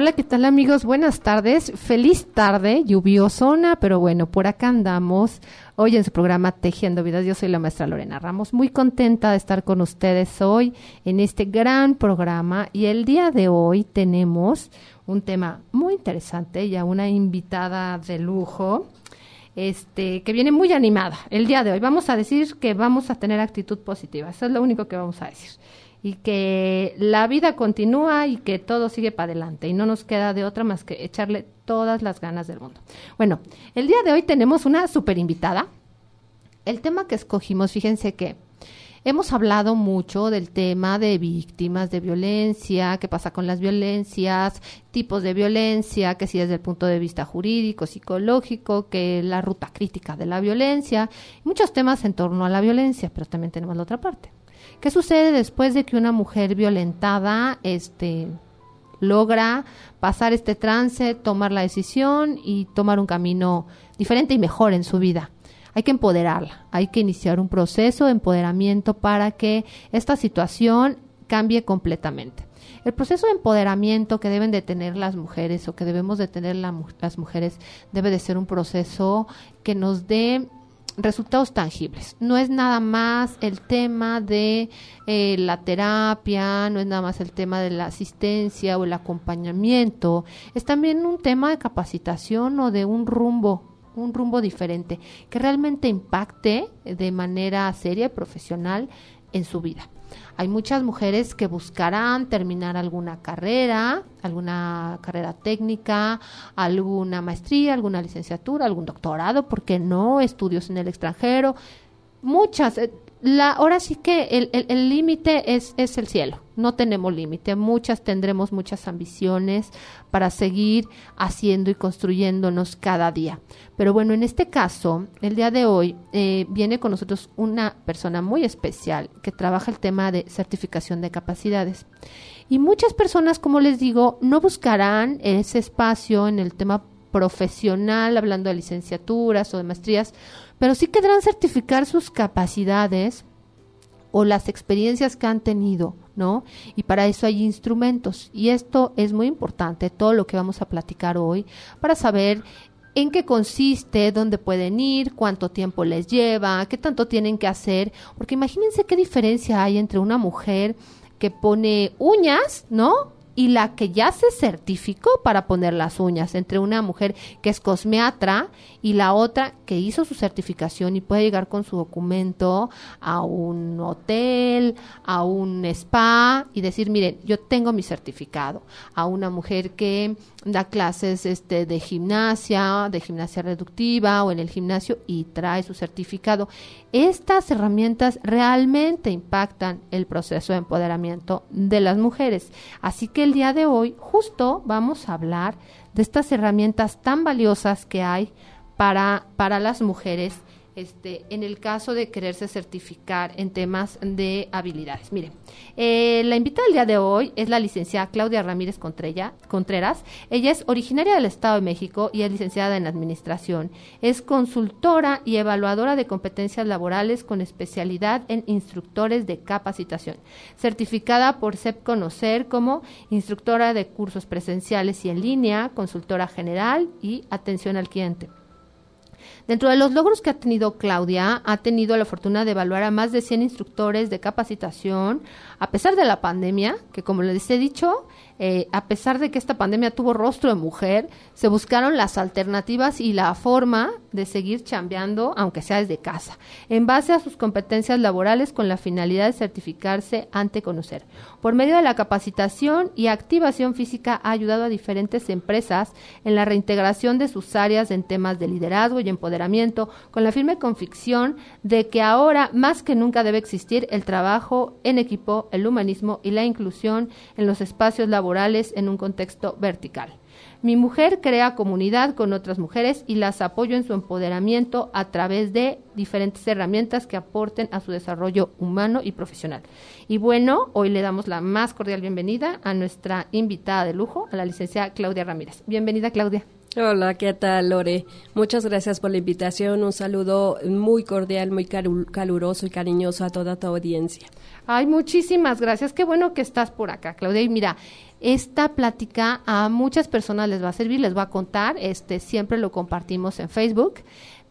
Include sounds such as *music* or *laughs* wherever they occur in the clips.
Hola, ¿qué tal amigos? Buenas tardes. Feliz tarde, lluviosona, pero bueno, por acá andamos. Hoy en su programa Tejiendo Vidas, yo soy la maestra Lorena Ramos. Muy contenta de estar con ustedes hoy en este gran programa. Y el día de hoy tenemos un tema muy interesante y a una invitada de lujo. Este, que viene muy animada el día de hoy. Vamos a decir que vamos a tener actitud positiva. Eso es lo único que vamos a decir y que la vida continúa y que todo sigue para adelante y no nos queda de otra más que echarle todas las ganas del mundo. Bueno, el día de hoy tenemos una super invitada. El tema que escogimos, fíjense que hemos hablado mucho del tema de víctimas de violencia, qué pasa con las violencias, tipos de violencia, que si desde el punto de vista jurídico, psicológico, que la ruta crítica de la violencia, muchos temas en torno a la violencia, pero también tenemos la otra parte. ¿Qué sucede después de que una mujer violentada este, logra pasar este trance, tomar la decisión y tomar un camino diferente y mejor en su vida? Hay que empoderarla, hay que iniciar un proceso de empoderamiento para que esta situación cambie completamente. El proceso de empoderamiento que deben de tener las mujeres o que debemos de tener las mujeres debe de ser un proceso que nos dé resultados tangibles. No es nada más el tema de eh, la terapia, no es nada más el tema de la asistencia o el acompañamiento, es también un tema de capacitación o de un rumbo un rumbo diferente que realmente impacte de manera seria y profesional en su vida. Hay muchas mujeres que buscarán terminar alguna carrera, alguna carrera técnica, alguna maestría, alguna licenciatura, algún doctorado, porque no estudios en el extranjero. Muchas, eh, la, ahora sí que el límite es, es el cielo, no tenemos límite, muchas tendremos muchas ambiciones para seguir haciendo y construyéndonos cada día. Pero bueno, en este caso, el día de hoy eh, viene con nosotros una persona muy especial que trabaja el tema de certificación de capacidades. Y muchas personas, como les digo, no buscarán ese espacio en el tema profesional, hablando de licenciaturas o de maestrías, pero sí querrán certificar sus capacidades o las experiencias que han tenido, ¿no? Y para eso hay instrumentos. Y esto es muy importante, todo lo que vamos a platicar hoy, para saber en qué consiste, dónde pueden ir, cuánto tiempo les lleva, qué tanto tienen que hacer, porque imagínense qué diferencia hay entre una mujer que pone uñas, ¿no? y la que ya se certificó para poner las uñas, entre una mujer que es cosmeatra y la otra que hizo su certificación y puede llegar con su documento a un hotel, a un spa y decir, miren, yo tengo mi certificado. A una mujer que da clases este, de gimnasia, de gimnasia reductiva o en el gimnasio y trae su certificado. Estas herramientas realmente impactan el proceso de empoderamiento de las mujeres. Así que el día de hoy justo vamos a hablar de estas herramientas tan valiosas que hay para, para las mujeres este, en el caso de quererse certificar en temas de habilidades. Miren, eh, la invitada del día de hoy es la licenciada Claudia Ramírez Contreras. Ella es originaria del Estado de México y es licenciada en Administración. Es consultora y evaluadora de competencias laborales con especialidad en instructores de capacitación. Certificada por CEP Conocer como instructora de cursos presenciales y en línea, consultora general y atención al cliente. Dentro de los logros que ha tenido Claudia, ha tenido la fortuna de evaluar a más de 100 instructores de capacitación, a pesar de la pandemia, que como les he dicho, eh, a pesar de que esta pandemia tuvo rostro de mujer, se buscaron las alternativas y la forma de seguir chambeando, aunque sea desde casa, en base a sus competencias laborales con la finalidad de certificarse ante conocer. Por medio de la capacitación y activación física ha ayudado a diferentes empresas en la reintegración de sus áreas en temas de liderazgo y empoderamiento, con la firme convicción de que ahora más que nunca debe existir el trabajo en equipo, el humanismo y la inclusión en los espacios laborales en un contexto vertical. Mi mujer crea comunidad con otras mujeres y las apoyo en su empoderamiento a través de diferentes herramientas que aporten a su desarrollo humano y profesional. Y bueno, hoy le damos la más cordial bienvenida a nuestra invitada de lujo, a la licenciada Claudia Ramírez. Bienvenida, Claudia. Hola, ¿qué tal, Lore? Muchas gracias por la invitación. Un saludo muy cordial, muy caluroso y cariñoso a toda tu audiencia. Ay, muchísimas gracias. Qué bueno que estás por acá, Claudia. Y mira, esta plática a muchas personas les va a servir, les va a contar. Este siempre lo compartimos en Facebook.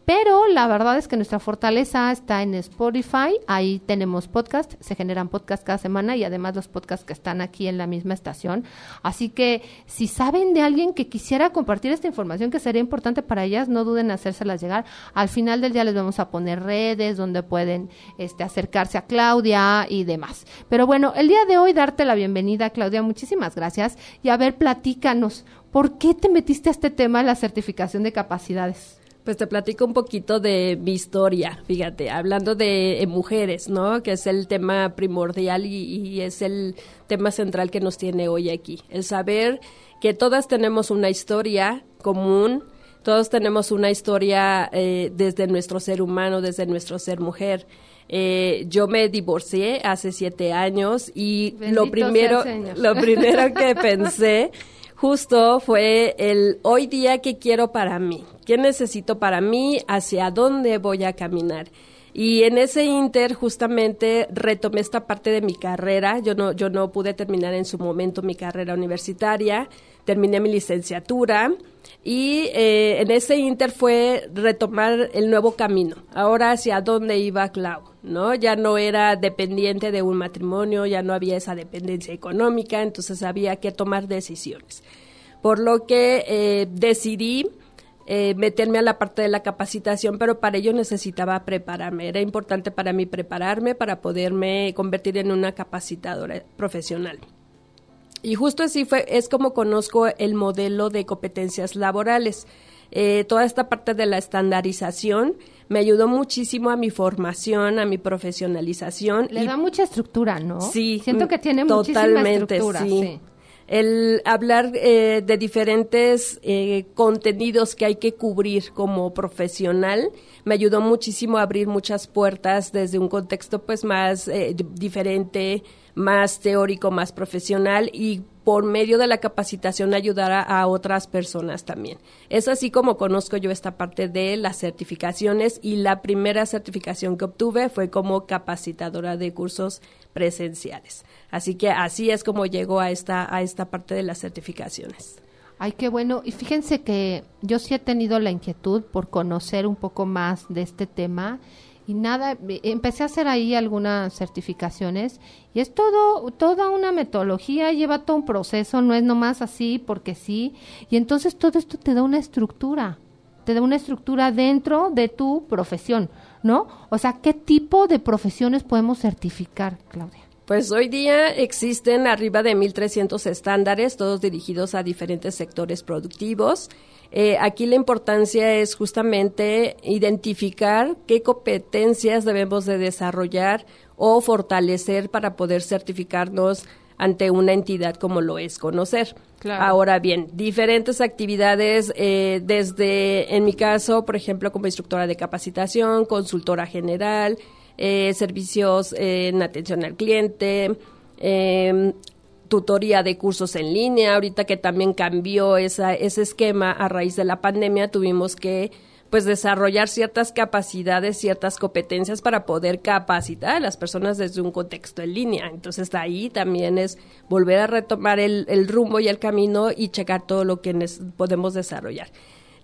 Pero la verdad es que nuestra fortaleza está en Spotify. Ahí tenemos podcast, se generan podcasts cada semana y además los podcasts que están aquí en la misma estación. Así que si saben de alguien que quisiera compartir esta información que sería importante para ellas, no duden en hacérselas llegar. Al final del día les vamos a poner redes donde pueden este, acercarse a Claudia y demás. Pero bueno, el día de hoy darte la bienvenida, Claudia. Muchísimas gracias. Y a ver, platícanos, ¿por qué te metiste a este tema de la certificación de capacidades? Pues te platico un poquito de mi historia, fíjate, hablando de mujeres, ¿no? Que es el tema primordial y, es el tema central que nos tiene hoy aquí. El saber que todas tenemos una historia común, todos tenemos una historia eh, desde nuestro ser humano, desde nuestro ser mujer. Eh, yo me divorcié hace siete años y lo primero, lo primero que *laughs* pensé justo fue el hoy día que quiero para mí, qué necesito para mí, hacia dónde voy a caminar. Y en ese inter justamente retomé esta parte de mi carrera. Yo no, yo no pude terminar en su momento mi carrera universitaria. Terminé mi licenciatura y eh, en ese inter fue retomar el nuevo camino. Ahora hacia dónde iba Clau, ¿no? Ya no era dependiente de un matrimonio, ya no había esa dependencia económica, entonces había que tomar decisiones. Por lo que eh, decidí eh, meterme a la parte de la capacitación, pero para ello necesitaba prepararme. Era importante para mí prepararme para poderme convertir en una capacitadora profesional. Y justo así fue, es como conozco el modelo de competencias laborales. Eh, toda esta parte de la estandarización me ayudó muchísimo a mi formación, a mi profesionalización. Le da mucha estructura, ¿no? Sí. Siento que tiene totalmente, estructura. sí el hablar eh, de diferentes eh, contenidos que hay que cubrir como profesional me ayudó muchísimo a abrir muchas puertas desde un contexto pues más eh, diferente, más teórico, más profesional y por medio de la capacitación ayudar a, otras personas también. Es así como conozco yo esta parte de las certificaciones y la primera certificación que obtuve fue como capacitadora de cursos presenciales. Así que así es como llego a esta, a esta parte de las certificaciones. Ay, qué bueno. Y fíjense que yo sí he tenido la inquietud por conocer un poco más de este tema y nada, empecé a hacer ahí algunas certificaciones y es todo, toda una metodología, lleva todo un proceso, no es nomás así porque sí. Y entonces todo esto te da una estructura, te da una estructura dentro de tu profesión, ¿no? O sea, ¿qué tipo de profesiones podemos certificar, Claudia? Pues hoy día existen arriba de 1.300 estándares, todos dirigidos a diferentes sectores productivos. Eh, aquí la importancia es justamente identificar qué competencias debemos de desarrollar o fortalecer para poder certificarnos ante una entidad como lo es conocer. Ahora bien, diferentes actividades, eh, desde, en mi caso, por ejemplo, como instructora de capacitación, consultora general, eh, servicios en atención al cliente, eh, tutoría de cursos en línea. Ahorita que también cambió esa, ese esquema a raíz de la pandemia, tuvimos que pues desarrollar ciertas capacidades, ciertas competencias para poder capacitar a las personas desde un contexto en línea. Entonces ahí también es volver a retomar el, el rumbo y el camino y checar todo lo que podemos desarrollar.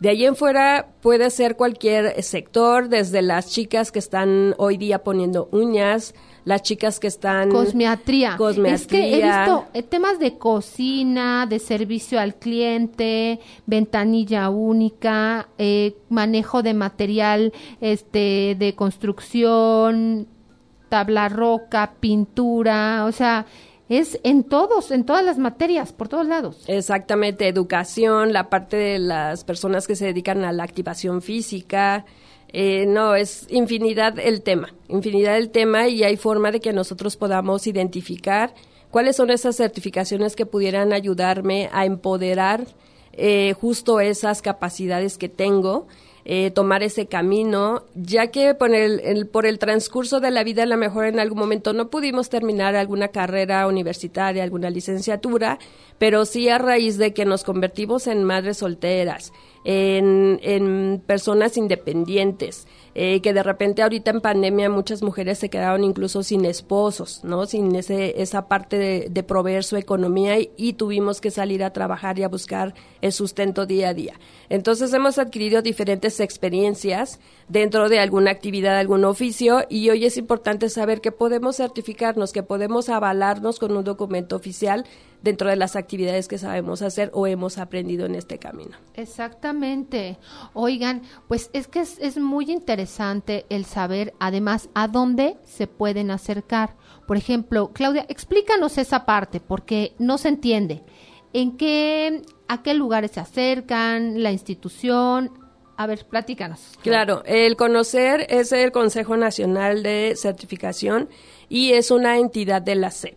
De ahí en fuera puede ser cualquier sector, desde las chicas que están hoy día poniendo uñas, las chicas que están... Cosmiatría. Cosmiatría. Es que he visto eh, temas de cocina, de servicio al cliente, ventanilla única, eh, manejo de material este, de construcción, tabla roca, pintura, o sea es en todos, en todas las materias, por todos lados. Exactamente, educación, la parte de las personas que se dedican a la activación física. Eh, no, es infinidad el tema, infinidad el tema y hay forma de que nosotros podamos identificar cuáles son esas certificaciones que pudieran ayudarme a empoderar eh, justo esas capacidades que tengo eh, tomar ese camino, ya que por el, por el transcurso de la vida a lo mejor en algún momento no pudimos terminar alguna carrera universitaria, alguna licenciatura, pero sí a raíz de que nos convertimos en madres solteras, en, en personas independientes, eh, que de repente ahorita en pandemia muchas mujeres se quedaron incluso sin esposos, ¿no? Sin ese, esa parte de, de proveer su economía y, y, tuvimos que salir a trabajar y a buscar el sustento día a día. Entonces hemos adquirido diferentes experiencias dentro de alguna actividad, algún oficio y hoy es importante saber que podemos certificarnos, que podemos avalarnos con un documento oficial dentro de las actividades que sabemos hacer o hemos aprendido en este camino. Exactamente. Oigan, pues es que es, es muy interesante el saber además a dónde se pueden acercar. Por ejemplo, Claudia, explícanos esa parte porque no se entiende. ¿En qué, a qué lugares se acercan, la institución? A ver, platícanos. Claro, el conocer es el Consejo Nacional de Certificación y es una entidad de la SEP.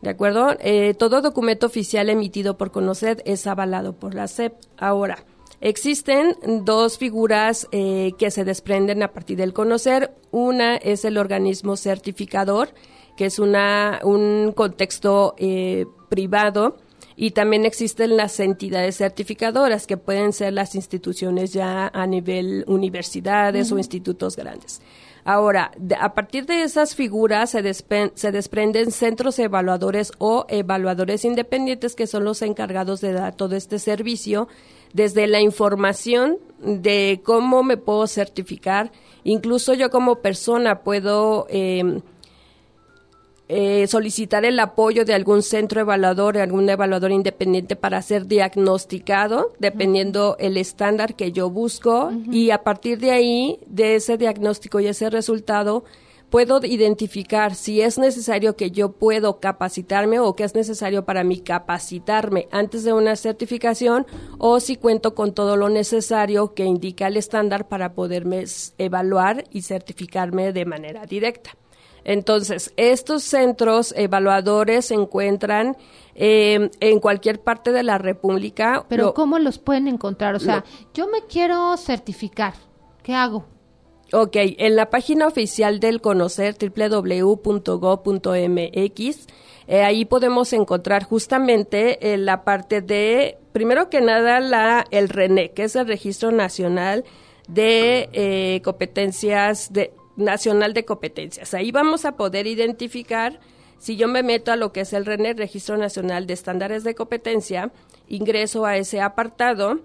¿De acuerdo? Eh, todo documento oficial emitido por CONOCED es avalado por la SEP. Ahora, existen dos figuras eh, que se desprenden a partir del conocer. Una es el organismo certificador, que es una, un contexto eh, privado. Y también existen las entidades certificadoras, que pueden ser las instituciones ya a nivel universidades uh -huh. o institutos grandes. Ahora, de, a partir de esas figuras se, se, desprenden centros evaluadores o evaluadores independientes que son los encargados de dar todo este servicio, desde la información de cómo me puedo certificar, incluso yo como persona puedo... Eh, eh, solicitar el apoyo de algún centro evaluador, algún evaluador independiente para ser diagnosticado, dependiendo uh -huh. el estándar que yo busco, uh -huh. y a partir de ahí, de ese diagnóstico y ese resultado, puedo identificar si es necesario que yo puedo capacitarme o que es necesario para mí capacitarme antes de una certificación o si cuento con todo lo necesario que indica el estándar para poderme evaluar y certificarme de manera directa. Entonces, estos centros evaluadores se encuentran eh, en cualquier parte de la República. Pero lo, ¿cómo los pueden encontrar? O sea, lo, yo me quiero certificar. ¿Qué hago? Ok, en la página oficial del Conocer, www.go.mx, eh, ahí podemos encontrar justamente eh, la parte de, primero que nada, la, el RENE, que es el Registro Nacional de eh, Competencias de, Nacional de Competencias. Ahí vamos a poder identificar, si yo me meto a lo que es el RENE, Registro Nacional de Estándares de Competencia, ingreso a ese apartado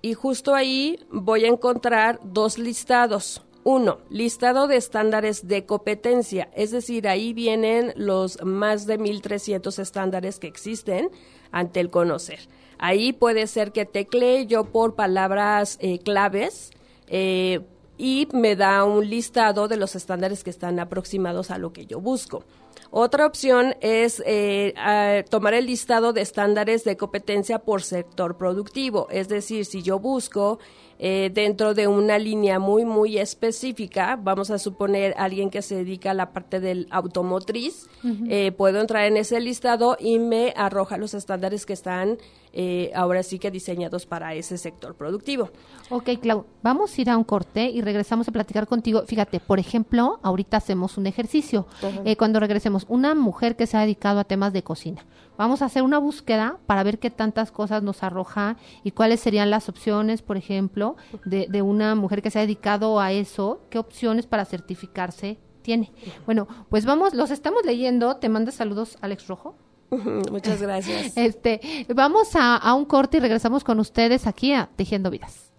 y justo ahí voy a encontrar dos listados. Uno, listado de estándares de competencia, es decir, ahí vienen los más de 1.300 estándares que existen ante el conocer. Ahí puede ser que teclee yo por palabras eh, claves, eh, y me da un listado de los estándares que están aproximados a lo que yo busco. Otra opción es eh, tomar el listado de estándares de competencia por sector productivo, es decir, si yo busco eh, dentro de una línea muy, muy específica, vamos a suponer alguien que se dedica a la parte del automotriz, uh -huh. eh, puedo entrar en ese listado y me arroja los estándares que están eh, ahora sí que diseñados para ese sector productivo. Ok, Clau, vamos a ir a un corte y regresamos a platicar contigo. Fíjate, por ejemplo, ahorita hacemos un ejercicio. Uh -huh. eh, cuando regresemos, una mujer que se ha dedicado a temas de cocina. Vamos a hacer una búsqueda para ver qué tantas cosas nos arroja y cuáles serían las opciones, por ejemplo, de, de una mujer que se ha dedicado a eso, qué opciones para certificarse tiene. Bueno, pues vamos, los estamos leyendo. Te manda saludos, Alex Rojo. *laughs* Muchas gracias. Este, vamos a, a, un corte y regresamos con ustedes aquí a Tejiendo Vidas.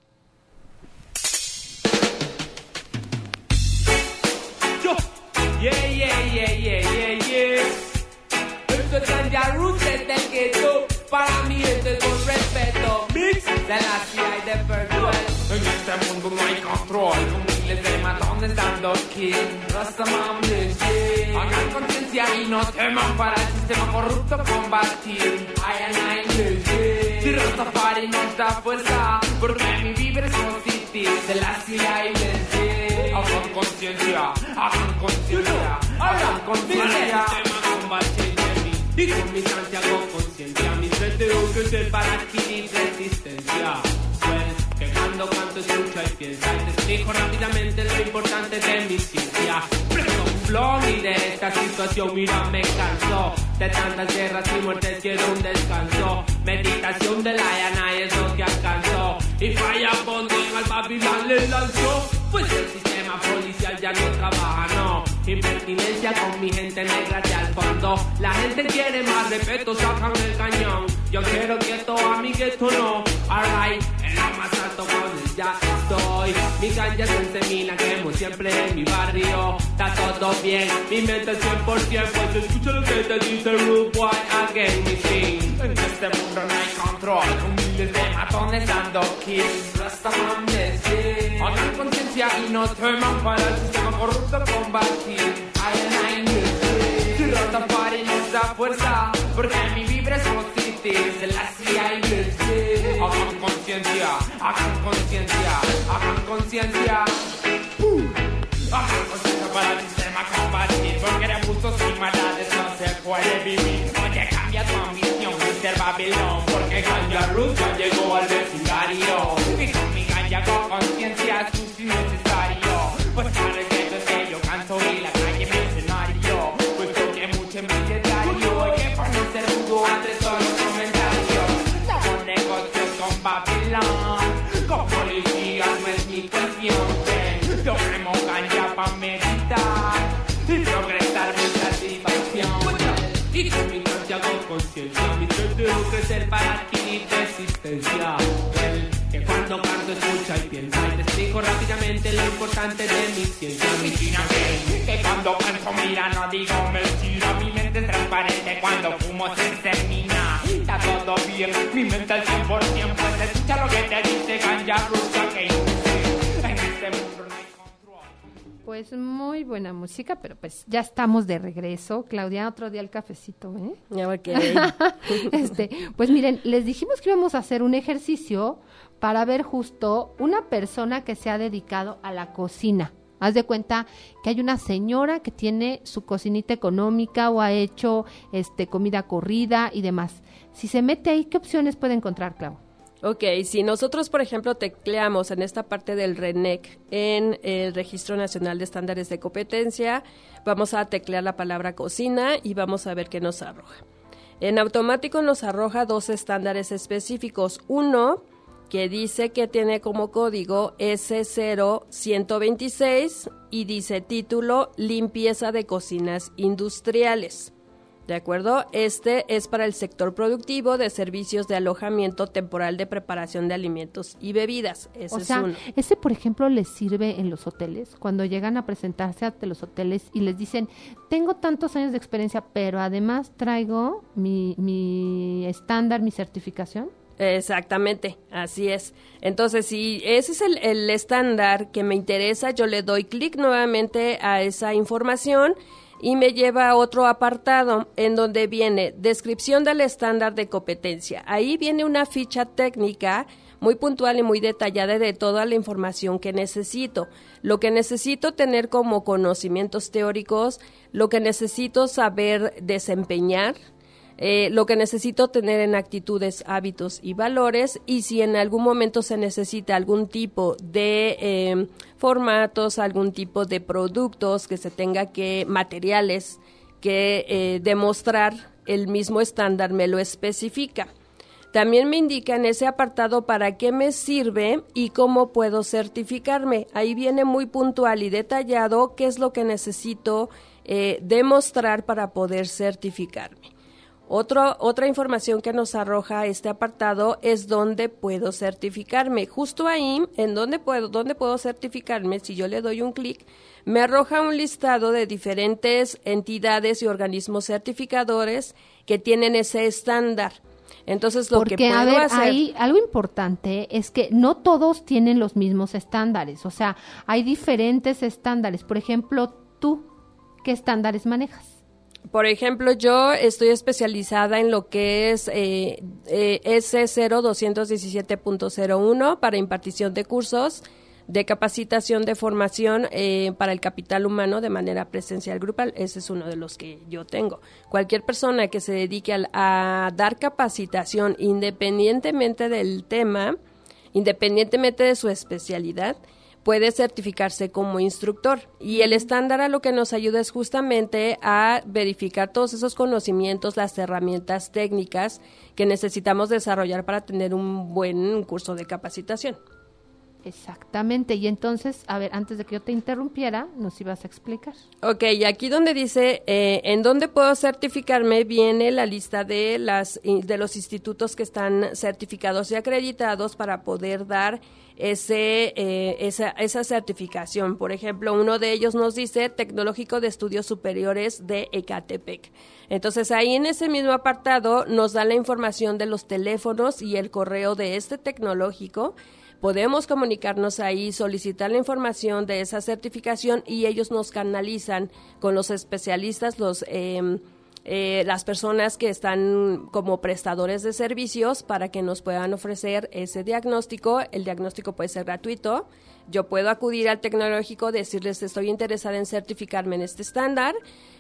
Yo. Yeah, yeah, yeah, yeah, yeah, yeah. Esto es Ganja Roots desde el gueto. Para mí esto es con respeto. Mix de la CIA y de Virtual. En este mundo no hay control. Con miles de matones dando kill. Rastaman legit. Hagan conciencia y no teman para el sistema corrupto combatir. I and I legit. Si Rastafari nos da fuerza, porque mi vibra es positiva. De la CIA y legit. Hagan conciencia, hagan conciencia, hagan conciencia. Sistema combatir y con mi hago conciencia, mis tengo que ser para adquirir resistencia. Explico rápidamente lo importante de mi ciencia. Flow y de esta situación, mira, me cansó. De tantas guerras y muertes quiero un descanso. Meditación de la Yana es lo que alcanzó. Y falla en al Babilón le lanzó. Pues el sistema policial ya no trabaja, no. Impertinencia con mi gente negra de al fondo. La gente quiere más respeto, sacan el cañón. Yo quiero que esto a mi gueto no. Alright, más alto con ya estoy. Mi ganja se semina, quemo siempre en mi barrio. Está todo bien, mi mente es 100%. Pues escucha lo que te dice Rude Boy again, sin. En este mundo no hay control. Con miles de matones dando kills. Rastaman decir. Hagan conciencia y no teman para el sistema corrupto combatir. Hay en Si rota para y nos fuerza. Porque mi vibra es positiva. Se la CIA y Hagan conciencia, hagan conciencia, hagan conciencia. Hagan conciencia para el sistema combatir. Porque de abusos y maldades no se puede vivir. Oye, cambia tu ambición, Mr. Babilón. Porque Ruth ya llegó al para adquirir resistencia. El que cuando canto escucha y piensa y te explico rápidamente lo importante de mi ciencia. China que, cuando canto mira no digo mentira, mi mente es transparente cuando fumo se termina. Está todo bien, mi mente al 100% pues escucha lo que te dice Ganja Rusa que en este mundo. Pues muy buena música, pero pues ya estamos de regreso. Claudia, otro día el cafecito, ¿eh? *laughs* Este, pues miren, les dijimos que íbamos a hacer un ejercicio para ver justo una persona que se ha dedicado a la cocina. Haz de cuenta que hay una señora que tiene su cocinita económica o ha hecho este comida corrida y demás. Si se mete ahí, ¿qué opciones puede encontrar, Clau? Ok, si nosotros, por ejemplo, tecleamos en esta parte del RENEC en el Registro Nacional de Estándares de Competencia, vamos a teclear la palabra cocina y vamos a ver qué nos arroja. En automático nos arroja dos estándares específicos. Uno que dice que tiene como código S0126 y dice título Limpieza de cocinas industriales. ¿De acuerdo? Este es para el sector productivo de servicios de alojamiento temporal de preparación de alimentos y bebidas. Ese o es uno. ese por ejemplo les sirve en los hoteles, cuando llegan a presentarse ante los hoteles y les dicen, tengo tantos años de experiencia, pero además traigo mi, mi estándar, mi certificación. Exactamente, así es. Entonces, si ese es el, el estándar que me interesa, yo le doy clic nuevamente a esa información y me lleva a otro apartado en donde viene descripción del estándar de competencia. Ahí viene una ficha técnica muy puntual y muy detallada de toda la información que necesito. Lo que necesito tener como conocimientos teóricos, lo que necesito saber desempeñar, eh, lo que necesito tener en actitudes, hábitos y valores y si en algún momento se necesita algún tipo de eh, formatos, algún tipo de productos que se tenga que, materiales que eh, demostrar el mismo estándar me lo especifica. También me indica en ese apartado para qué me sirve y cómo puedo certificarme. Ahí viene muy puntual y detallado qué es lo que necesito eh, demostrar para poder certificarme. Otro, otra información que nos arroja este apartado es dónde puedo certificarme. Justo ahí, en dónde puedo, dónde puedo certificarme, si yo le doy un clic, me arroja un listado de diferentes entidades y organismos certificadores que tienen ese estándar. Entonces, lo Porque, que puedo a ver, hacer... ahí algo importante es que no todos tienen los mismos estándares. O sea, hay diferentes estándares. Por ejemplo, tú, ¿qué estándares manejas? Por ejemplo, yo estoy especializada en lo que es eh, eh, S0217.01 para impartición de cursos de capacitación de formación eh, para el capital humano de manera presencial grupal. Ese es uno de los que yo tengo. Cualquier persona que se dedique a, dar capacitación independientemente del tema, independientemente de su especialidad, puede certificarse como instructor. Y el estándar a lo que nos ayuda es justamente a verificar todos esos conocimientos, las herramientas técnicas que necesitamos desarrollar para tener un buen curso de capacitación. Exactamente. Y entonces, a ver, antes de que yo te interrumpiera, nos ibas a explicar. Ok, y aquí donde dice eh, en dónde puedo certificarme viene la lista de las de los institutos que están certificados y acreditados para poder dar ese eh, esa, esa certificación. Por ejemplo, uno de ellos nos dice Tecnológico de Estudios Superiores de Ecatepec. Entonces ahí en ese mismo apartado nos da la información de los teléfonos y el correo de este tecnológico podemos comunicarnos ahí, solicitar la información de esa certificación y ellos nos canalizan con los especialistas, los... Eh, eh, las personas que están como prestadores de servicios para que nos puedan ofrecer ese diagnóstico. El diagnóstico puede ser gratuito. Yo puedo acudir al tecnológico, decirles estoy interesada en certificarme en este estándar.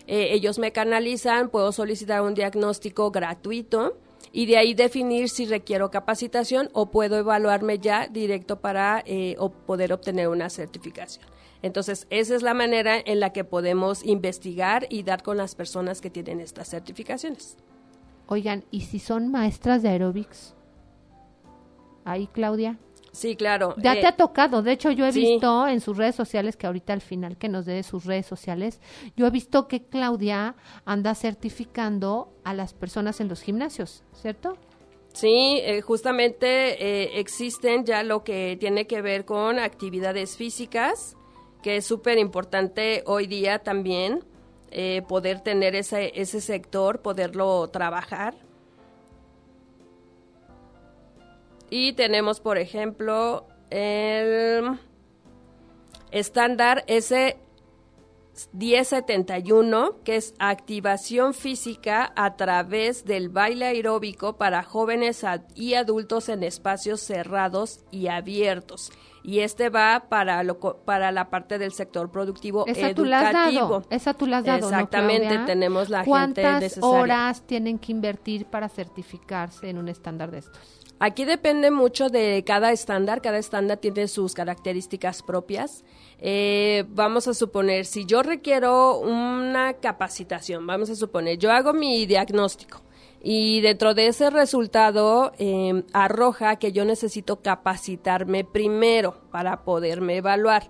Eh, ellos me canalizan, puedo solicitar un diagnóstico gratuito y de ahí definir si requiero capacitación o puedo evaluarme ya directo para eh, poder obtener una certificación. Entonces, esa es la manera en la que podemos investigar y dar con las personas que tienen estas certificaciones. Oigan, ¿y si son maestras de aeróbics? Ahí, Claudia. Sí, claro. Ya te eh, ha tocado. De hecho, yo he visto en sus redes sociales, que ahorita al final que nos dé sus redes sociales, yo he visto que Claudia anda certificando a las personas en los gimnasios, ¿cierto? Sí, eh, justamente eh, existen ya lo que tiene que ver con actividades físicas, que es súper importante hoy día también poder tener ese, ese sector, poderlo trabajar Y tenemos, por ejemplo, el estándar S1071, que es activación física a través del baile aeróbico para jóvenes y adultos en espacios cerrados y abiertos. Y este va para lo, para la parte del sector productivo Esa educativo. Esa tú las dado, Exactamente, tenemos la gente ¿Cuántas horas tienen que invertir para certificarse en un estándar de estos? Aquí depende mucho de cada estándar, cada estándar tiene sus características propias. Eh, vamos a suponer, si yo requiero una capacitación, vamos a suponer, yo hago mi diagnóstico y dentro de ese resultado eh, arroja que yo necesito capacitarme primero para poderme evaluar.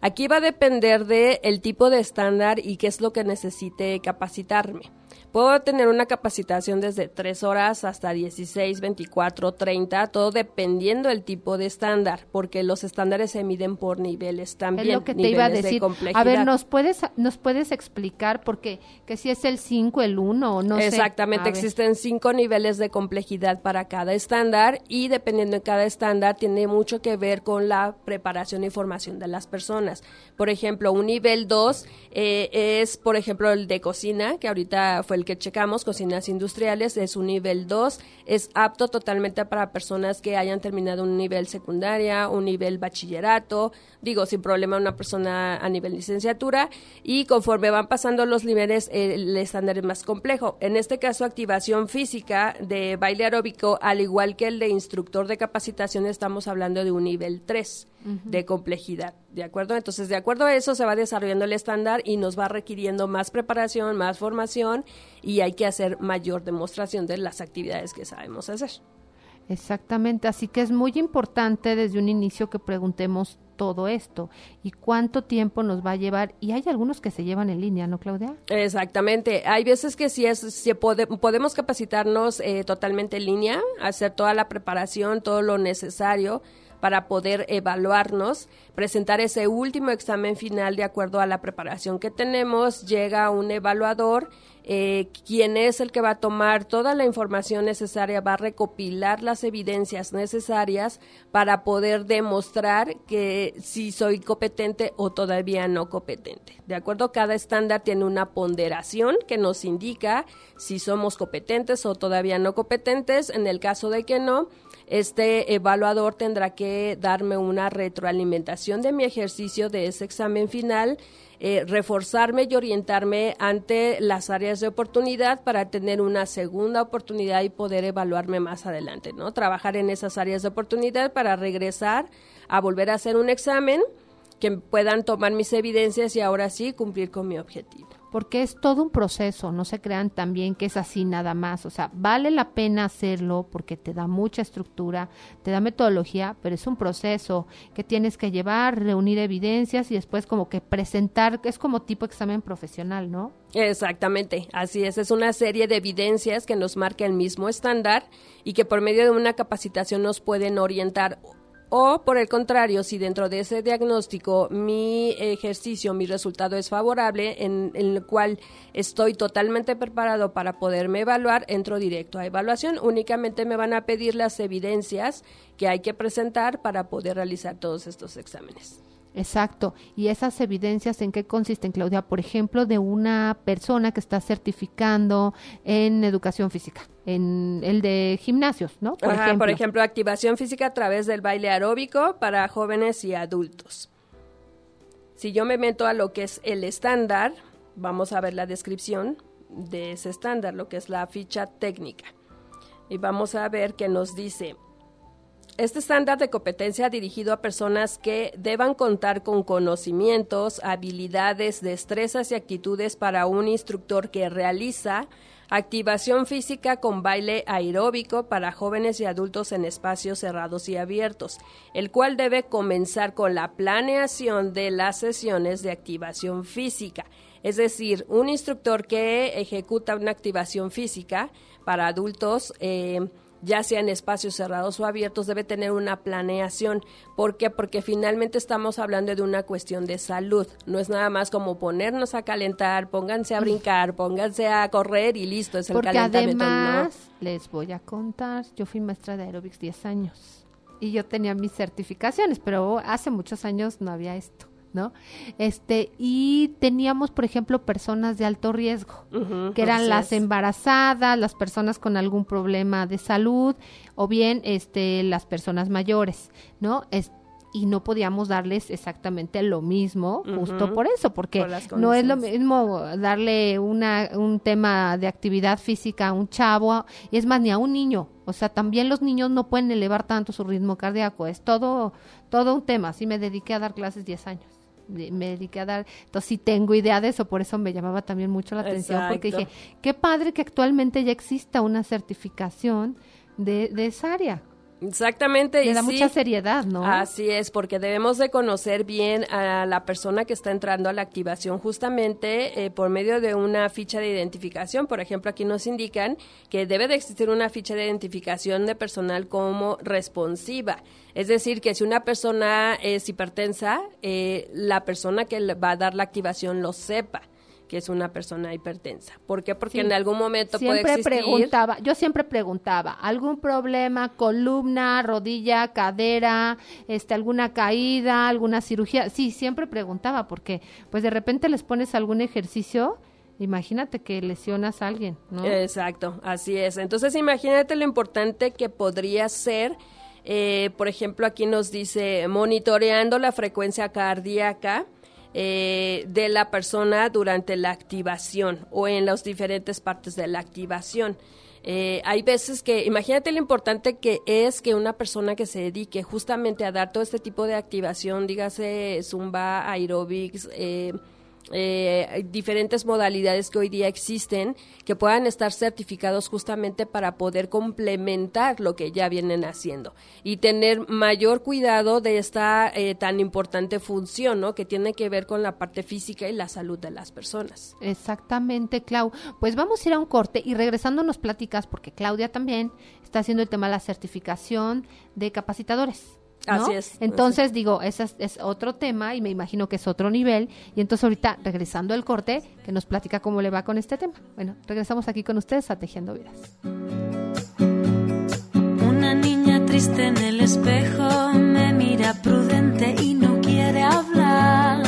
Aquí va a depender del el tipo de estándar y qué es lo que necesite capacitarme. Puedo tener una capacitación desde 3 horas hasta 16, 24, 30, todo dependiendo del tipo de estándar, porque los estándares se miden por niveles también. Es lo que te iba a decir. A ver, ¿nos puedes, ¿nos puedes explicar porque que si es el 5, el 1 o no Exactamente, existen cinco niveles de complejidad para cada estándar y dependiendo de cada estándar tiene mucho que ver con la preparación y formación de las personas. Por ejemplo, un nivel 2 eh, es, por ejemplo, el de cocina, que ahorita fue el que checamos, cocinas industriales, es un nivel 2, es apto totalmente para personas que hayan terminado un nivel secundaria, un nivel bachillerato, digo, sin problema una persona a nivel licenciatura, y conforme van pasando los niveles, el estándar es más complejo. En este caso, activación física de baile aeróbico, al igual que el de instructor de capacitación, estamos hablando de un nivel 3 de complejidad, ¿de acuerdo? Entonces, de acuerdo a eso se va desarrollando el estándar y nos va requiriendo más preparación, más formación y hay que hacer mayor demostración de las actividades que sabemos hacer. Exactamente, así que es muy importante desde un inicio que preguntemos todo esto y cuánto tiempo nos va a llevar. Y hay algunos que se llevan en línea, ¿no, Claudia? Exactamente. Hay veces que sí, es, si podemos capacitarnos eh, totalmente en línea, hacer toda la preparación, todo lo necesario para poder evaluarnos, presentar ese último examen final de acuerdo a la preparación que tenemos, llega un evaluador, eh, quien es el que va a tomar toda la información necesaria, va a recopilar las evidencias necesarias para poder demostrar que si soy competente o todavía no competente. De acuerdo, cada estándar tiene una ponderación que nos indica si somos competentes o todavía no competentes. En el caso de que no, este evaluador tendrá que darme una retroalimentación de mi ejercicio de ese examen final, eh, reforzarme y orientarme ante las áreas de oportunidad para tener una segunda oportunidad y poder evaluarme más adelante, ¿no? Trabajar en esas áreas de oportunidad para regresar a volver a hacer un examen que puedan tomar mis evidencias y ahora sí cumplir con mi objetivo porque es todo un proceso, no se crean también que es así nada más, o sea, vale la pena hacerlo porque te da mucha estructura, te da metodología, pero es un proceso que tienes que llevar, reunir evidencias y después como que presentar, es como tipo examen profesional, ¿no? Exactamente, así es, es una serie de evidencias que nos marca el mismo estándar y que por medio de una capacitación nos pueden orientar o por el contrario, si dentro de ese diagnóstico mi ejercicio, mi resultado es favorable, en, el cual estoy totalmente preparado para poderme evaluar, entro directo a evaluación. Únicamente me van a pedir las evidencias que hay que presentar para poder realizar todos estos exámenes. Exacto. ¿Y esas evidencias en qué consisten, Claudia? Por ejemplo, de una persona que está certificando en educación física, en el de gimnasios, ¿no? Por, ejemplo. por ejemplo, activación física a través del baile aeróbico para jóvenes y adultos. Si yo me meto a lo que es el estándar, vamos a ver la descripción de ese estándar, lo que es la ficha técnica. Y vamos a ver que nos dice, este estándar de competencia dirigido a personas que deban contar con conocimientos, habilidades, destrezas y actitudes para un instructor que realiza activación física con baile aeróbico para jóvenes y adultos en espacios cerrados y abiertos, el cual debe comenzar con la planeación de las sesiones de activación física. Es decir, un instructor que ejecuta una activación física para adultos eh, ya sea en espacios cerrados o abiertos, debe tener una planeación. ¿Por qué? Porque finalmente estamos hablando de una cuestión de salud. No es nada más como ponernos a calentar, pónganse a brincar, pónganse a correr y listo, es el Porque calentamiento. además, les voy a contar, yo fui maestra de aerobics 10 años y yo tenía mis certificaciones, pero hace muchos años no había esto. ¿No? Este, y teníamos, por ejemplo, personas de alto riesgo, que eran las embarazadas, las personas con algún problema de salud, o bien este, las personas mayores, ¿no? y no podíamos darles exactamente lo mismo, justo por eso, porque no es lo mismo darle una, un tema de actividad física a un chavo, y es más, ni a un niño, o sea, también los niños no pueden elevar tanto su ritmo cardíaco, es todo, todo un tema, así me dediqué a dar clases 10 años me dediqué a dar, entonces sí tengo idea de eso, por eso me llamaba también mucho la atención, porque dije, qué padre que actualmente ya exista una certificación de, de esa área. Exactamente. Le da mucha seriedad, ¿no? Así es, porque debemos de conocer bien a la persona que está entrando a la activación justamente eh, por medio de una ficha de identificación. Por ejemplo, aquí nos indican que debe de existir una ficha de identificación de personal como responsiva. Es decir, que si una persona es hipertensa, eh, la persona que va a dar la activación lo sepa que es una persona hipertensa. ¿Por qué? Porque en algún momento siempre puede existir... preguntaba, yo siempre preguntaba, ¿algún problema, columna, rodilla, cadera, este, alguna caída, alguna cirugía? Sí, siempre preguntaba porque pues de repente les pones algún ejercicio Imagínate que lesionas a alguien, ¿no? Exacto, así es. Entonces imagínate lo importante que podría ser, eh, por ejemplo, aquí nos dice monitoreando la frecuencia cardíaca, eh, de la persona durante la activación o en las diferentes partes de la activación. Eh, hay veces que, imagínate lo importante que es que una persona que se dedique justamente a dar todo este tipo de activación, dígase zumba, aerobics, eh, eh, diferentes modalidades que hoy día existen que puedan estar certificados justamente para poder complementar lo que ya vienen haciendo y tener mayor cuidado de esta eh, tan importante función, ¿no? Que tiene que ver con la parte física y la salud de las personas. Exactamente, Clau. Pues vamos a ir a un corte y regresando nos platicas, porque Claudia también está haciendo el tema de la certificación de capacitadores. Así es. Entonces, digo, ese es, otro tema y me imagino que es otro nivel. Y entonces ahorita, regresando al corte, que nos platica cómo le va con este tema. Bueno, regresamos aquí con ustedes a Tejiendo Vidas. Una niña triste en el espejo me mira prudente y no quiere hablar.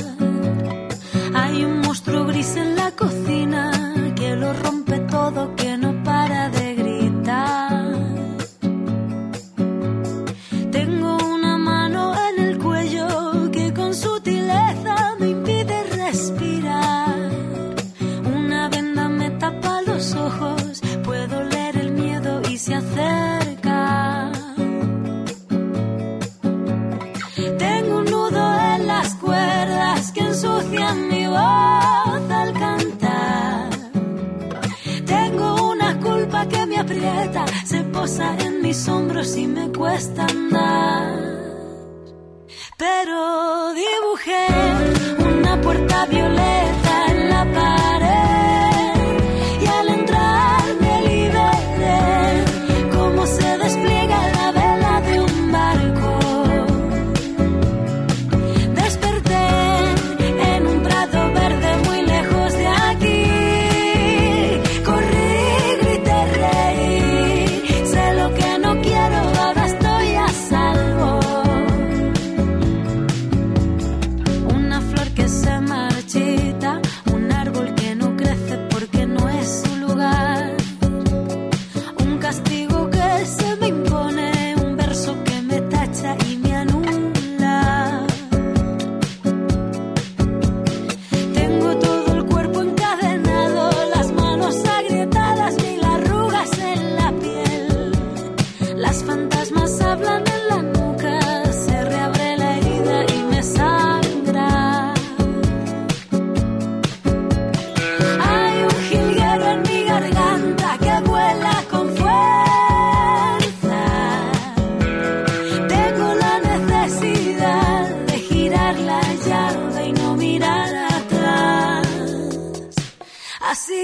Hay un monstruo gris en la cocina que lo rompe todo,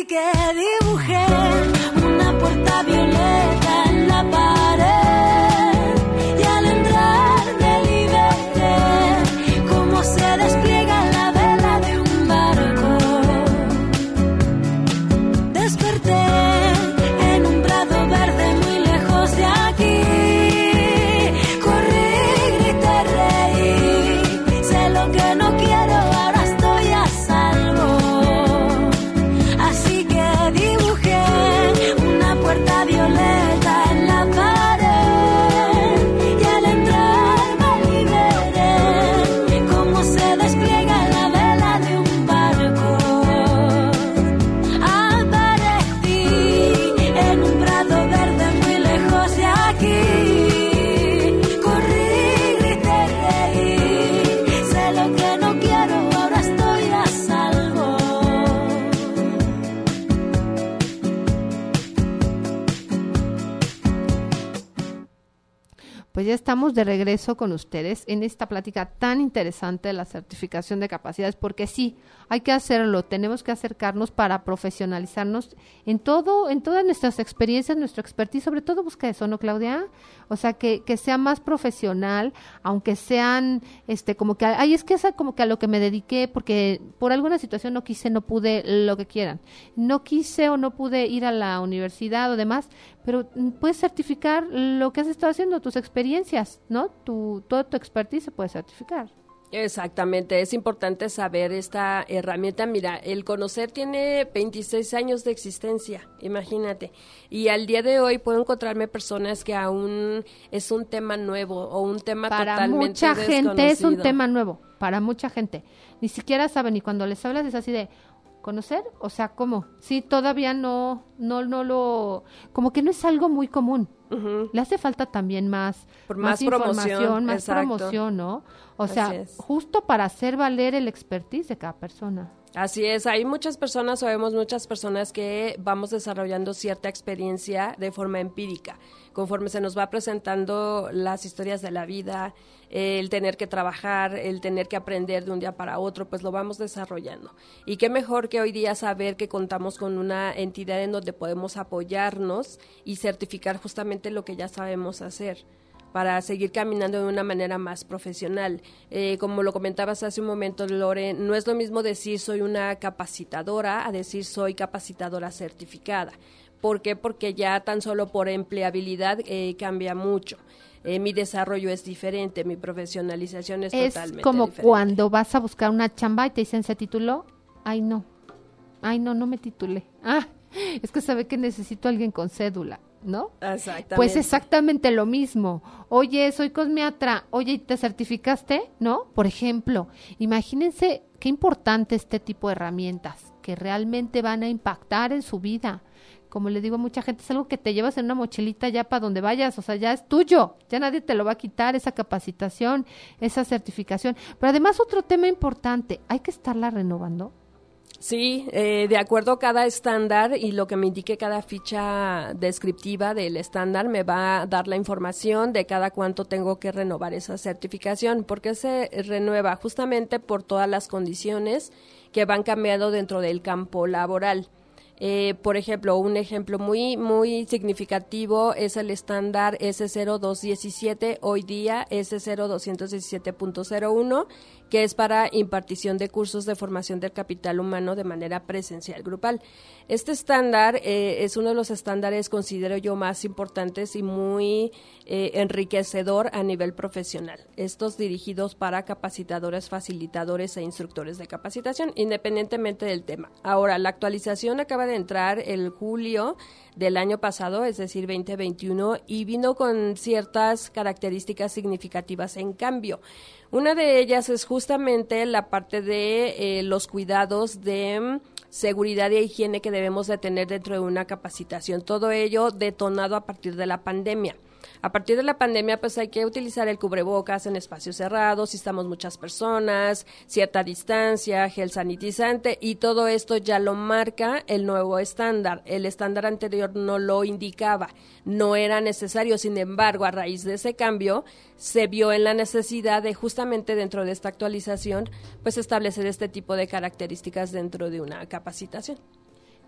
que dibujé ya estamos de regreso con ustedes en esta plática tan interesante de la certificación de capacidades, porque sí, hay que hacerlo, tenemos que acercarnos para profesionalizarnos en todo, en todas nuestras experiencias, nuestra expertise, sobre todo busca eso, ¿no, Claudia? O sea, que, que sea más profesional, aunque sean, este, como que, ay, es que es como que a lo que me dediqué, porque por alguna situación no quise, no pude, lo que quieran. No quise o no pude ir a la universidad o demás, pero mm, puedes certificar lo que has estado haciendo, tus experiencias, ¿no? Tu, todo tu expertise se puede certificar. Exactamente, es importante saber esta herramienta. Mira, el conocer tiene 26 años de existencia, imagínate. Y al día de hoy puedo encontrarme personas que aún es un tema nuevo o un tema Para totalmente mucha gente es un tema nuevo, para mucha gente. Ni siquiera saben, y cuando les hablas es así de conocer, o sea, ¿cómo? Sí, todavía no, no, no lo, como que no es algo muy común. Le hace falta también más, Por más promoción, información, más exacto. promoción, ¿no? O sea, justo para hacer valer el expertise de cada persona. Así es, hay muchas personas, o vemos muchas personas que vamos desarrollando cierta experiencia de forma empírica, conforme se nos va presentando las historias de la vida, el tener que trabajar, el tener que aprender de un día para otro, pues lo vamos desarrollando. Y qué mejor que hoy día saber que contamos con una entidad en donde podemos apoyarnos y certificar justamente lo que ya sabemos hacer para seguir caminando de una manera más profesional. Eh, como lo comentabas hace un momento, Lore, no es lo mismo decir soy una capacitadora a decir soy capacitadora certificada. ¿Por qué? Porque ya tan solo por empleabilidad eh, cambia mucho. Eh, mi desarrollo es diferente, mi profesionalización es, Es totalmente como diferente. cuando vas a buscar una chamba y te dicen, ¿se tituló? Ay, no. Ay, no, no me titulé. *laughs* Ah, es que sabe que necesito a alguien con cédula, ¿no? Exactamente. Pues exactamente lo mismo. Oye, soy cosmiatra. Oye, ¿y ¿te certificaste? ¿No? Por ejemplo, imagínense qué importante este tipo de herramientas que realmente van a impactar en su vida. Como le digo a mucha gente, es algo que te llevas en una mochilita ya para donde vayas, o sea, ya es tuyo, ya nadie te lo va a quitar, esa capacitación, esa certificación. Pero además otro tema importante, hay que estarla renovando. Sí, eh, de acuerdo a cada estándar y lo que me indique cada ficha descriptiva del estándar, me va a dar la información de cada cuánto tengo que renovar esa certificación. porque se renueva? Justamente por todas las condiciones que van cambiando dentro del campo laboral. Eh, por ejemplo, un ejemplo muy, muy significativo es el estándar S0217, hoy día S0217.01, que es para impartición de cursos de formación del capital humano de manera presencial grupal. Este estándar eh, es uno de los estándares, considero yo, más importantes y muy eh, enriquecedor a nivel profesional. Estos dirigidos para capacitadores, facilitadores e instructores de capacitación, independientemente del tema. Ahora, la actualización acaba de entrar el julio del año pasado, es decir, 2021, y vino con ciertas características significativas en cambio. Una de ellas es justamente la parte de eh, los cuidados de mm, seguridad y higiene que debemos de tener dentro de una capacitación. Todo ello detonado a partir de la pandemia. A partir de la pandemia, pues hay que utilizar el cubrebocas en espacios cerrados, si estamos muchas personas, cierta distancia, gel sanitizante y todo esto ya lo marca el nuevo estándar. El estándar anterior no lo indicaba, no era necesario. Sin embargo, a raíz de ese cambio, se vio en la necesidad de justamente dentro de esta actualización, pues establecer este tipo de características dentro de una capacitación.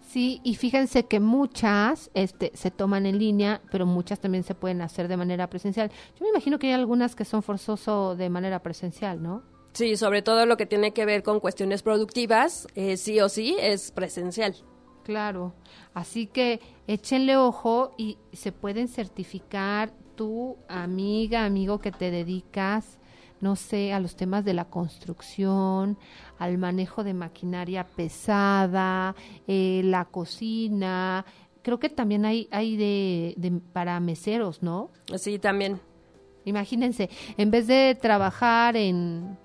Sí, y fíjense que muchas este, se toman en línea, pero muchas también se pueden hacer de manera presencial. Yo me imagino que hay algunas que son forzoso de manera presencial, ¿no? Sí, sobre todo lo que tiene que ver con cuestiones productivas, eh, sí o sí es presencial. Claro, así que échenle ojo y se pueden certificar tu amiga, amigo que te dedicas, no sé, a los temas de la construcción, al manejo de maquinaria pesada, eh, la cocina. Creo que también hay, hay de, de, para meseros, ¿no? Sí, también. Imagínense, en vez de trabajar en,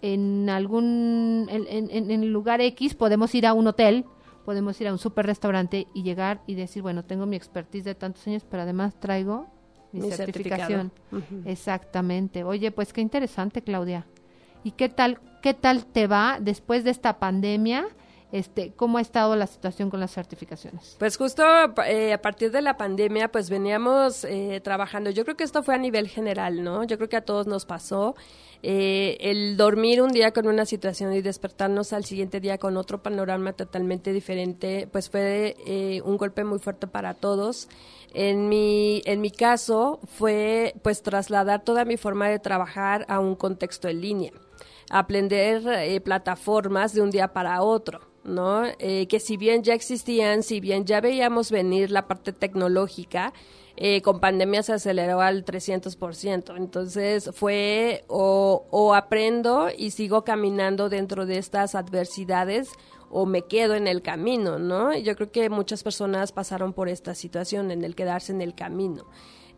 en algún en, en, en lugar X, podemos ir a un hotel, podemos ir a un super restaurante y llegar y decir, bueno, tengo mi expertise de tantos años, pero además traigo mi, mi certificación. Uh -huh. Exactamente. Oye, pues qué interesante, Claudia. ¿Y qué tal, qué tal te va después de esta pandemia? Este, ¿Cómo ha estado la situación con las certificaciones? Pues justo eh, a partir de la pandemia, pues veníamos eh, trabajando. Yo creo que esto fue a nivel general, ¿no? Yo creo que a todos nos pasó. Eh, el dormir un día con una situación y despertarnos al siguiente día con otro panorama totalmente diferente, pues fue eh, un golpe muy fuerte para todos. En mi, en mi caso fue pues trasladar toda mi forma de trabajar a un contexto en línea, aprender eh, plataformas de un día para otro. ¿no? Eh, que si bien ya existían, si bien ya veíamos venir la parte tecnológica, eh, con pandemia se aceleró al 300%. Entonces fue o, o aprendo y sigo caminando dentro de estas adversidades o me quedo en el camino, ¿no? Yo creo que muchas personas pasaron por esta situación, en el quedarse en el camino.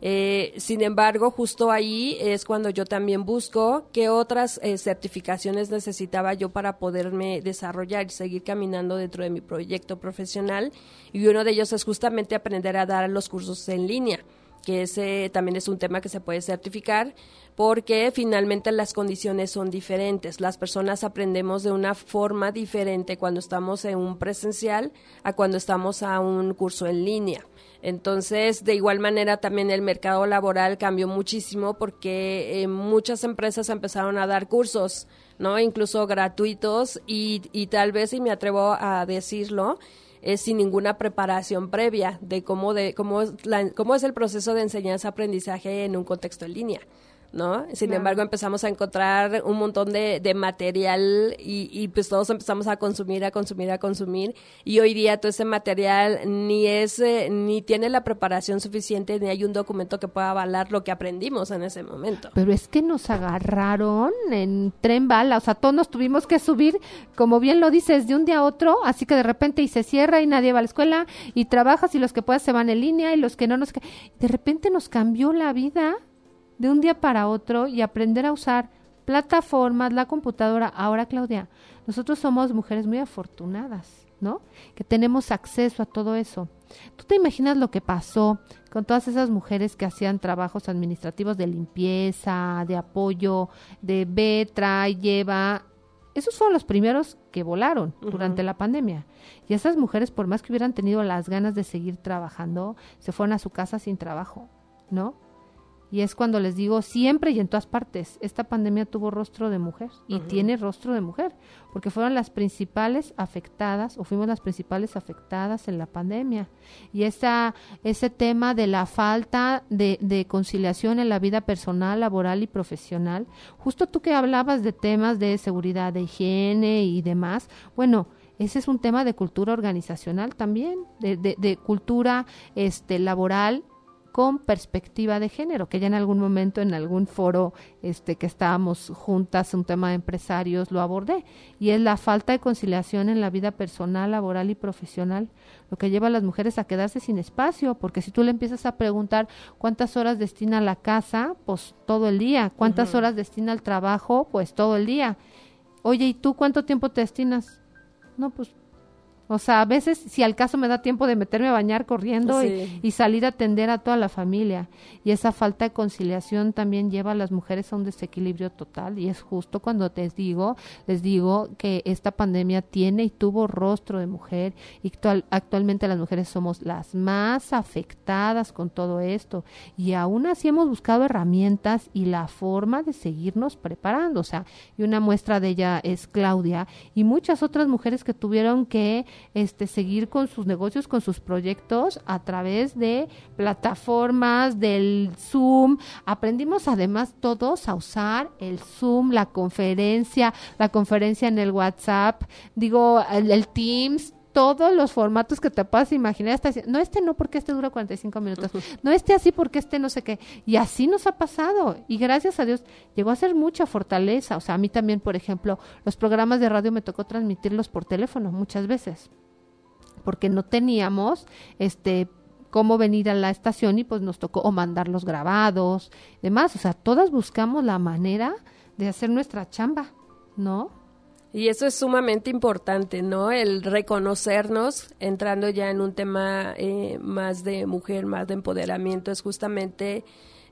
Eh, sin embargo, justo ahí es cuando yo también busco qué otras eh, certificaciones necesitaba yo para poderme desarrollar y seguir caminando dentro de mi proyecto profesional. Y uno de ellos es justamente aprender a dar los cursos en línea que ese también es un tema que se puede certificar porque finalmente las condiciones son diferentes. Las personas aprendemos de una forma diferente cuando estamos en un presencial a cuando estamos a un curso en línea. Entonces, de igual manera, también el mercado laboral cambió muchísimo porque eh, muchas empresas empezaron a dar cursos, ¿no? Incluso gratuitos y, y tal vez, y me atrevo a decirlo, es sin ninguna preparación previa de cómo, de, cómo, la, cómo es el proceso de enseñanza-aprendizaje en un contexto en línea. ¿No? Sin claro. embargo, empezamos a encontrar un montón de, de material y, y, pues todos empezamos a consumir, a consumir, a consumir y hoy día todo ese material ni es, eh, ni tiene la preparación suficiente ni hay un documento que pueda avalar lo que aprendimos en ese momento. Pero es que nos agarraron en tren bala, o sea, todos nos tuvimos que subir, como bien lo dices, de un día a otro, así que de repente y se cierra y nadie va a la escuela y trabajas y los que puedas se van en línea y los que no nos... De repente nos cambió la vida de un día para otro y aprender a usar plataformas, la computadora. Ahora, Claudia, nosotros somos mujeres muy afortunadas, ¿no? Que tenemos acceso a todo eso. ¿Tú te imaginas lo que pasó con todas esas mujeres que hacían trabajos administrativos de limpieza, de apoyo, de ve, trae, lleva? esos fueron los primeros que volaron durante la pandemia. Y esas mujeres, por más que hubieran tenido las ganas de seguir trabajando, se fueron a su casa sin trabajo, ¿no? Y es cuando les digo siempre y en todas partes, esta pandemia tuvo rostro de mujer y tiene rostro de mujer, porque fueron las principales afectadas o fuimos las principales afectadas en la pandemia. Y esa, ese tema de la falta de, de conciliación en la vida personal, laboral y profesional, justo tú que hablabas de temas de seguridad, de higiene y demás, bueno, ese es un tema de cultura organizacional también, de, de, de cultura este, laboral con perspectiva de género, que ya en algún momento en algún foro este que estábamos juntas, un tema de empresarios, lo abordé, y es la falta de conciliación en la vida personal, laboral y profesional, lo que lleva a las mujeres a quedarse sin espacio, porque si tú le empiezas a preguntar cuántas horas destina a la casa, pues todo el día, cuántas horas destina al trabajo, pues todo el día. Oye, ¿y tú cuánto tiempo te destinas? No, pues o sea, a veces, si al caso me da tiempo de meterme a bañar corriendo y, y, salir a atender a toda la familia. Y esa falta de conciliación también lleva a las mujeres a un desequilibrio total. Y es justo cuando te digo, les digo que esta pandemia tiene y tuvo rostro de mujer. Y actual, actualmente las mujeres somos las más afectadas con todo esto. Y aún así hemos buscado herramientas y la forma de seguirnos preparando. O sea, y una muestra de ella es Claudia y muchas otras mujeres que tuvieron que este, seguir con sus negocios, con sus proyectos a través de plataformas, del Zoom. Aprendimos además todos a usar el Zoom, la conferencia, la conferencia en el WhatsApp, digo, el, el Teams, todos los formatos que te puedas imaginar. no, este no porque este dura 45 minutos. *laughs* No, este así porque este no sé qué. Y así nos ha pasado. Y gracias a Dios llegó a ser mucha fortaleza. O sea, a mí también, por ejemplo, los programas de radio me tocó transmitirlos por teléfono muchas veces. Porque no teníamos este cómo venir a la estación y pues nos tocó o mandarlos grabados, demás. O sea, todas buscamos la manera de hacer nuestra chamba, ¿no? Y eso es sumamente importante, ¿no? El reconocernos, entrando ya en un tema eh, más de mujer, más de empoderamiento, es justamente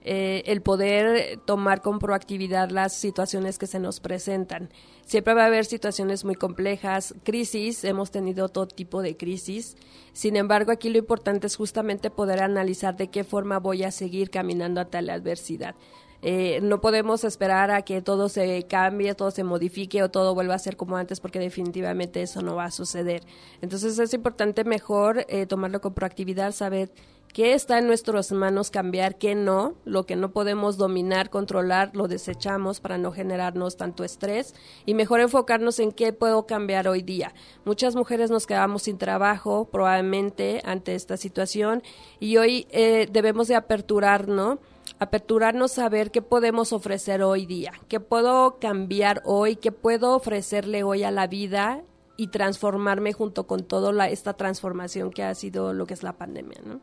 eh, el poder tomar con proactividad las situaciones que se nos presentan. Siempre va a haber situaciones muy complejas, crisis, hemos tenido todo tipo de crisis. Sin embargo, aquí lo importante es justamente poder analizar de qué forma voy a seguir caminando hasta la adversidad. Eh, no podemos esperar a que todo se cambie, todo se modifique o todo vuelva a ser como antes porque definitivamente eso no va a suceder. Entonces es importante mejor eh, tomarlo con proactividad, saber qué está en nuestras manos cambiar, qué no, lo que no podemos dominar, controlar, lo desechamos para no generarnos tanto estrés y mejor enfocarnos en qué puedo cambiar hoy día. Muchas mujeres nos quedamos sin trabajo probablemente ante esta situación y hoy eh, debemos de aperturar, ¿no? Aperturarnos a ver qué podemos ofrecer hoy día, qué puedo cambiar hoy, qué puedo ofrecerle hoy a la vida y transformarme junto con toda esta transformación que ha sido lo que es la pandemia, ¿no?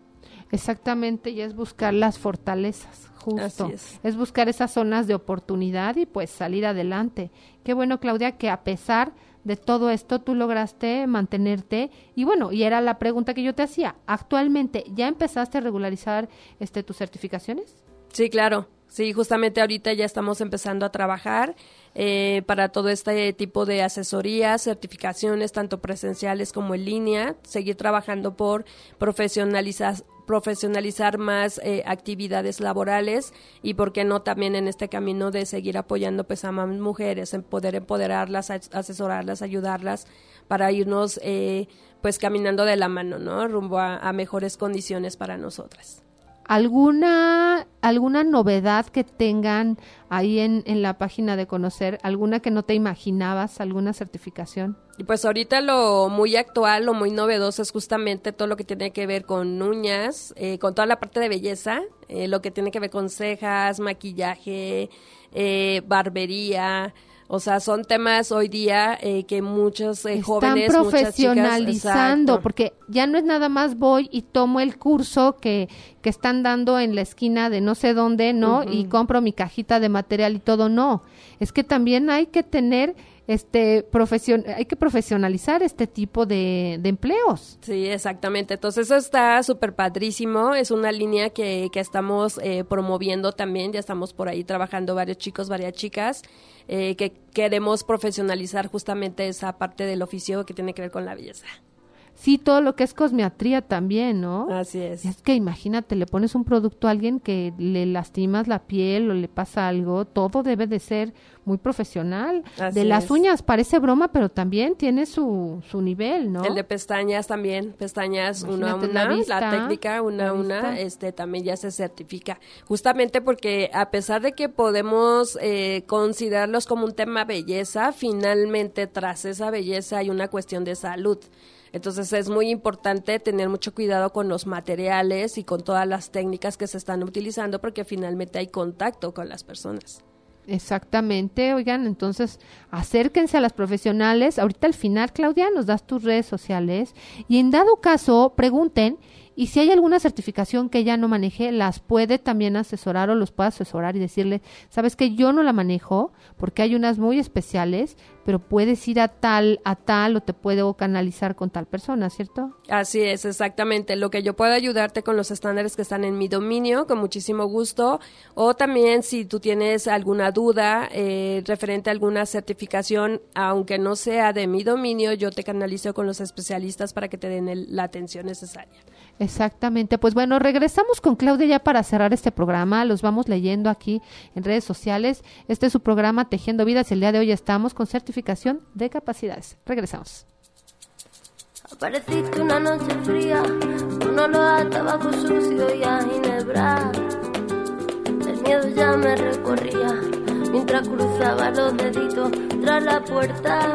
Exactamente, y es buscar las fortalezas, justo. Es. es. buscar esas zonas de oportunidad y pues salir adelante. Qué bueno, Claudia, que a pesar de todo esto tú lograste mantenerte y bueno, y era la pregunta que yo te hacía, actualmente ya empezaste a regularizar este tus certificaciones? Sí, claro. Sí, justamente ahorita ya estamos empezando a trabajar eh, para todo este tipo de asesorías, certificaciones, tanto presenciales como en línea, seguir trabajando por profesionalizar profesionalizar más eh, actividades laborales y por qué no también en este camino de seguir apoyando pues a más mujeres en poder empoderarlas asesorarlas ayudarlas para irnos eh, pues caminando de la mano no rumbo a mejores condiciones para nosotras alguna alguna novedad que tengan ahí en, en, la página de conocer, alguna que no te imaginabas, alguna certificación. Pues ahorita lo muy actual, lo muy novedoso es justamente todo lo que tiene que ver con uñas, eh, con toda la parte de belleza, eh, lo que tiene que ver con cejas, maquillaje, eh, barbería, o sea, son temas hoy día eh, que muchos eh, jóvenes, Están profesionalizando, porque ya no es nada más voy y tomo el curso que, que están dando en la esquina de no sé dónde, ¿no? Y compro mi cajita de material y todo, no. Es que también hay que tener este profesion hay que profesionalizar este tipo de, de empleos. Sí, exactamente. Entonces eso está súper padrísimo. Es una línea que, que estamos eh, promoviendo también. Ya estamos por ahí trabajando varios chicos, varias chicas, eh, que queremos profesionalizar justamente esa parte del oficio que tiene que ver con la belleza. Sí, todo lo que es cosmiatría también, ¿no? Así es. Es que imagínate, le pones un producto a alguien que le lastimas la piel o le pasa algo, todo debe de ser muy profesional. Así de las es. uñas parece broma, pero también tiene su, su nivel, ¿no? El de pestañas también, pestañas una a Imagínate la una, la, vista, técnica una la a una, este también ya se certifica. Justamente porque a pesar de que podemos eh, considerarlos como un tema belleza, finalmente tras esa belleza hay una cuestión de salud. Entonces es muy importante tener mucho cuidado con los materiales y con todas las técnicas que se están utilizando porque finalmente hay contacto con las personas. Exactamente, oigan, entonces acérquense a las profesionales. Ahorita al final, Claudia, nos das tus redes sociales y en dado caso pregunten y si hay alguna certificación que ella no maneje, las puede también asesorar o los puede asesorar y decirle, sabes que yo no la manejo porque hay unas muy especiales, pero puedes ir a tal, a tal o te puedo canalizar con tal persona, ¿cierto? Así es, exactamente. Lo que yo puedo ayudarte con los estándares que están en mi dominio, con muchísimo gusto. O también si tú tienes alguna duda eh, referente a alguna certificación, aunque no sea de mi dominio, yo te canalizo con los especialistas para que te den el- la atención necesaria. Exactamente. Pues bueno, regresamos con Claudia ya para cerrar este programa. Los vamos leyendo aquí en redes sociales. Este es su programa Tejiendo Vidas. El día de hoy estamos con certificación de capacidades. Regresamos. Apareciste una noche fría, con olor a tabaco sucio y a ginebra. El miedo ya me recorría mientras cruzaba los deditos tras la puerta.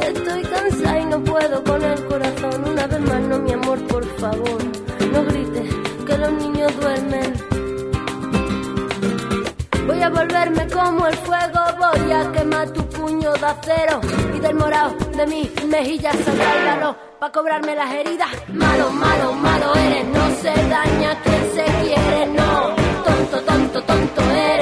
estoy cansada y no puedo con el corazón. Una vez más no, mi amor, por favor, no grites que los niños duermen. Voy a volverme como el fuego, voy a quemar tu puño de acero y del morado de mis mejillas saldrá para cobrarme las heridas. Malo, malo, malo eres, no se daña quien se quiere, no. Tonto, tonto, tonto eres,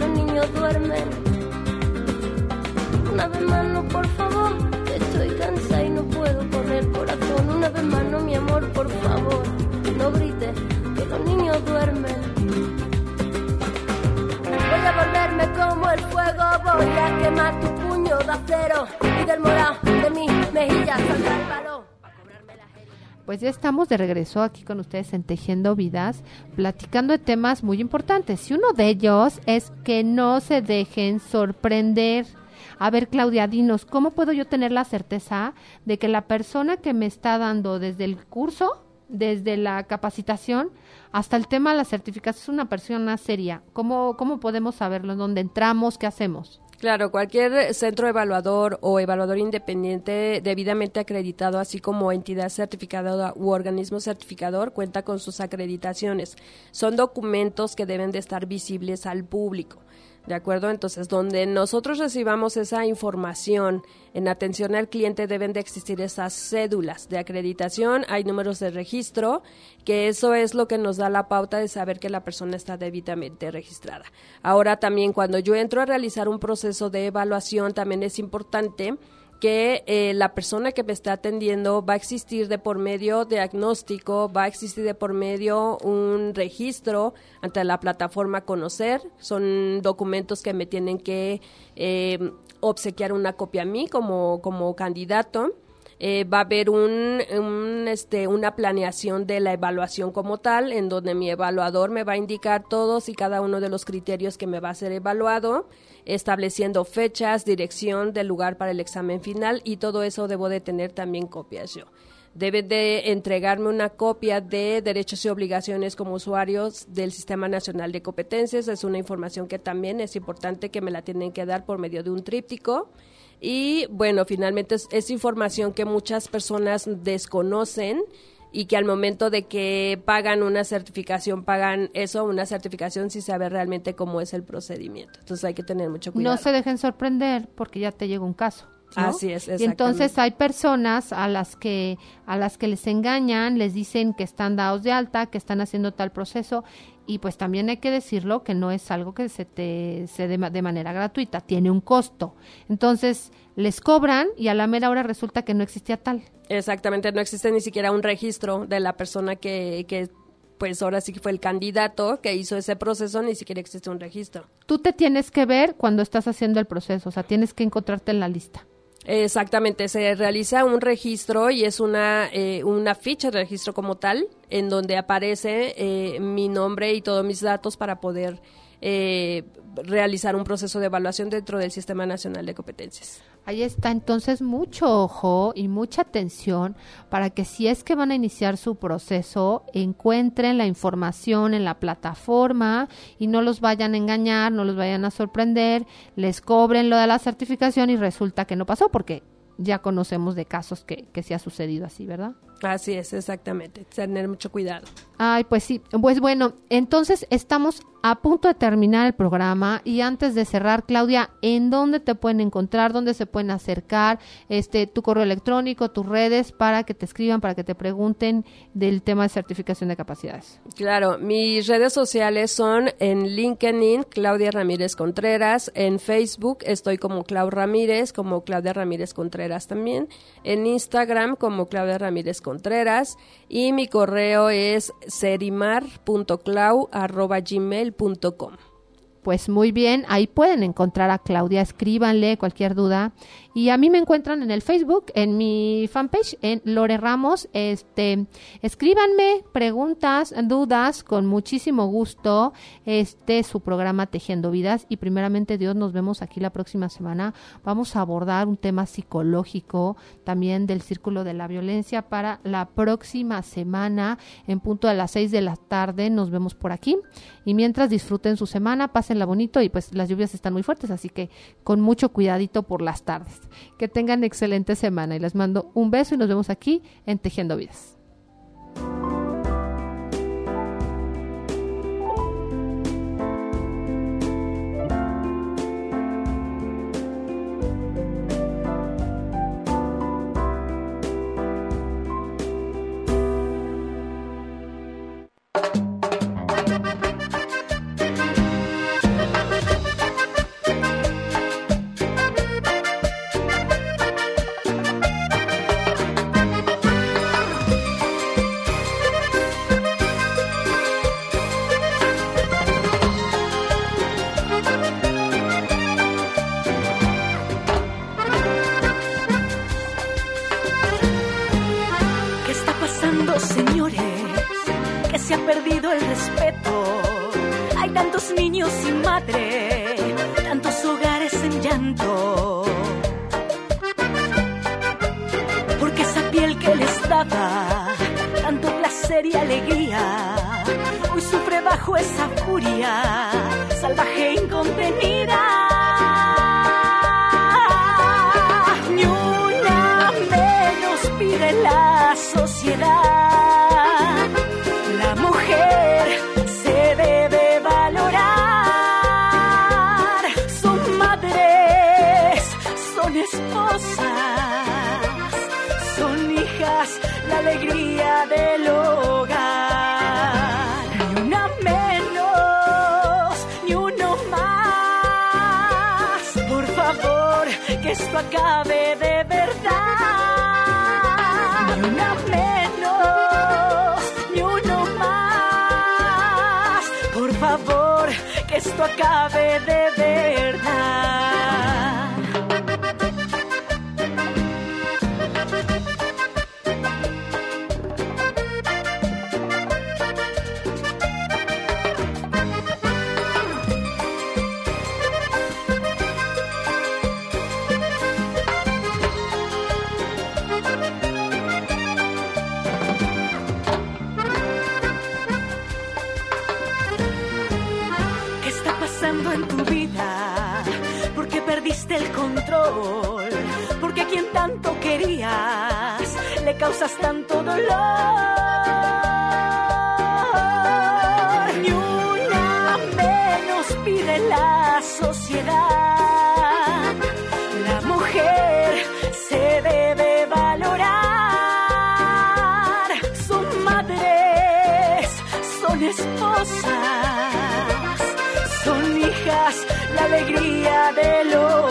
los niños duermen. Una vez más, no, por favor, que estoy cansada y no puedo con el corazón. Una vez más, no, mi amor, por favor, no grites que los niños duermen. Voy a volverme como el fuego, voy a quemar tu puño de acero y del morado de mi mejilla saldrá el. Pues ya estamos de regreso aquí con ustedes en Tejiendo Vidas, platicando de temas muy importantes. Y uno de ellos es que no se dejen sorprender. A ver, Claudia, dinos, ¿cómo puedo yo tener la certeza de que la persona que me está dando desde el curso, desde la capacitación, hasta el tema de la certificación es una persona seria? ¿Cómo, cómo podemos saberlo? ¿Dónde entramos? ¿Qué hacemos? Claro, cualquier centro evaluador o evaluador independiente debidamente acreditado, así como entidad certificadora u organismo certificador, cuenta con sus acreditaciones. Son documentos que deben de estar visibles al público. ¿De acuerdo? Entonces, donde nosotros recibamos esa información en atención al cliente deben de existir esas cédulas de acreditación, hay números de registro, que eso es lo que nos da la pauta de saber que la persona está debidamente registrada. Ahora también cuando yo entro a realizar un proceso de evaluación, también es importante que eh, la persona que me está atendiendo va a existir de por medio diagnóstico, va a existir de por medio un registro ante la plataforma Conocer. Son documentos que me tienen que eh, obsequiar una copia a mí como, como candidato. Eh, va a haber un, un, este, una planeación de la evaluación como tal, en donde mi evaluador me va a indicar todos y cada uno de los criterios que me va a ser evaluado estableciendo fechas, dirección del lugar para el examen final y todo eso debo de tener también copias yo. Debe de entregarme una copia de derechos y obligaciones como usuarios del Sistema Nacional de Competencias. Es una información que también es importante que me la tienen que dar por medio de un tríptico. Y bueno, finalmente es, es información que muchas personas desconocen y que al momento de que pagan una certificación, pagan eso, una certificación sin saber realmente cómo es el procedimiento. Entonces hay que tener mucho cuidado. No se dejen sorprender porque ya te llega un caso. ¿No? Así es, Y entonces hay personas a las que a las que les engañan, les dicen que están dados de alta, que están haciendo tal proceso y pues también hay que decirlo que no es algo que se te se dé de manera gratuita, tiene un costo. Entonces les cobran y a la mera hora resulta que no existía tal. Exactamente, no existe ni siquiera un registro de la persona que, que pues ahora sí que fue el candidato que hizo ese proceso, ni siquiera existe un registro. Tú te tienes que ver cuando estás haciendo el proceso, o sea, tienes que encontrarte en la lista. Exactamente, se realiza un registro y es una, eh, una ficha de registro como tal, en donde aparece eh, mi nombre y todos mis datos para poder eh, realizar un proceso de evaluación dentro del Sistema Nacional de Competencias. Ahí está entonces mucho ojo y mucha atención para que si es que van a iniciar su proceso, encuentren la información en la plataforma y no los vayan a engañar, no los vayan a sorprender, les cobren lo de la certificación y resulta que no pasó porque ya conocemos de casos que, que sí ha sucedido así, ¿verdad? Así es, exactamente, tener mucho cuidado. Ay, pues sí. Pues bueno, entonces estamos a punto de terminar el programa y antes de cerrar, Claudia, ¿en dónde te pueden encontrar? ¿Dónde se pueden acercar? Este, tu correo electrónico, tus redes para que te escriban, para que te pregunten del tema de certificación de capacidades. Claro, mis redes sociales son en LinkedIn, Claudia Ramírez Contreras, en Facebook estoy como Clau Ramírez, como Claudia Ramírez Contreras también, en Instagram como Claudia Ramírez Contreras y mi correo es Pues muy bien, ahí pueden encontrar a Claudia, escríbanle cualquier duda. Y a mí me encuentran en el Facebook, en mi fanpage, en Lore Ramos. Este, escríbanme preguntas, dudas, con muchísimo gusto. Este es su programa Tejiendo Vidas. Y primeramente, Dios, nos vemos aquí la próxima semana. Vamos a abordar un tema psicológico, también del círculo de la violencia, para la próxima semana, en punto a las seis de la tarde. Nos vemos por aquí. Y mientras disfruten su semana, pásenla bonito. Y pues las lluvias están muy fuertes, así que con mucho cuidadito por las tardes. Que tengan excelente semana y les mando un beso y nos vemos aquí en Tejiendo Vidas. la sociedad. La mujer se debe valorar. Son madres, son esposas, son hijas, la alegría del hogar. Ni una menos, ni uno más. Por favor, que esto acabe de verdad. Esto acabe de verdad. Perdiste el control? ¿Por qué a quien tanto querías le causas tanto dolor? Ni una menos pide la sociedad. La mujer se debe valorar. Son madres, son esposas, son hijas, la alegría del hogar.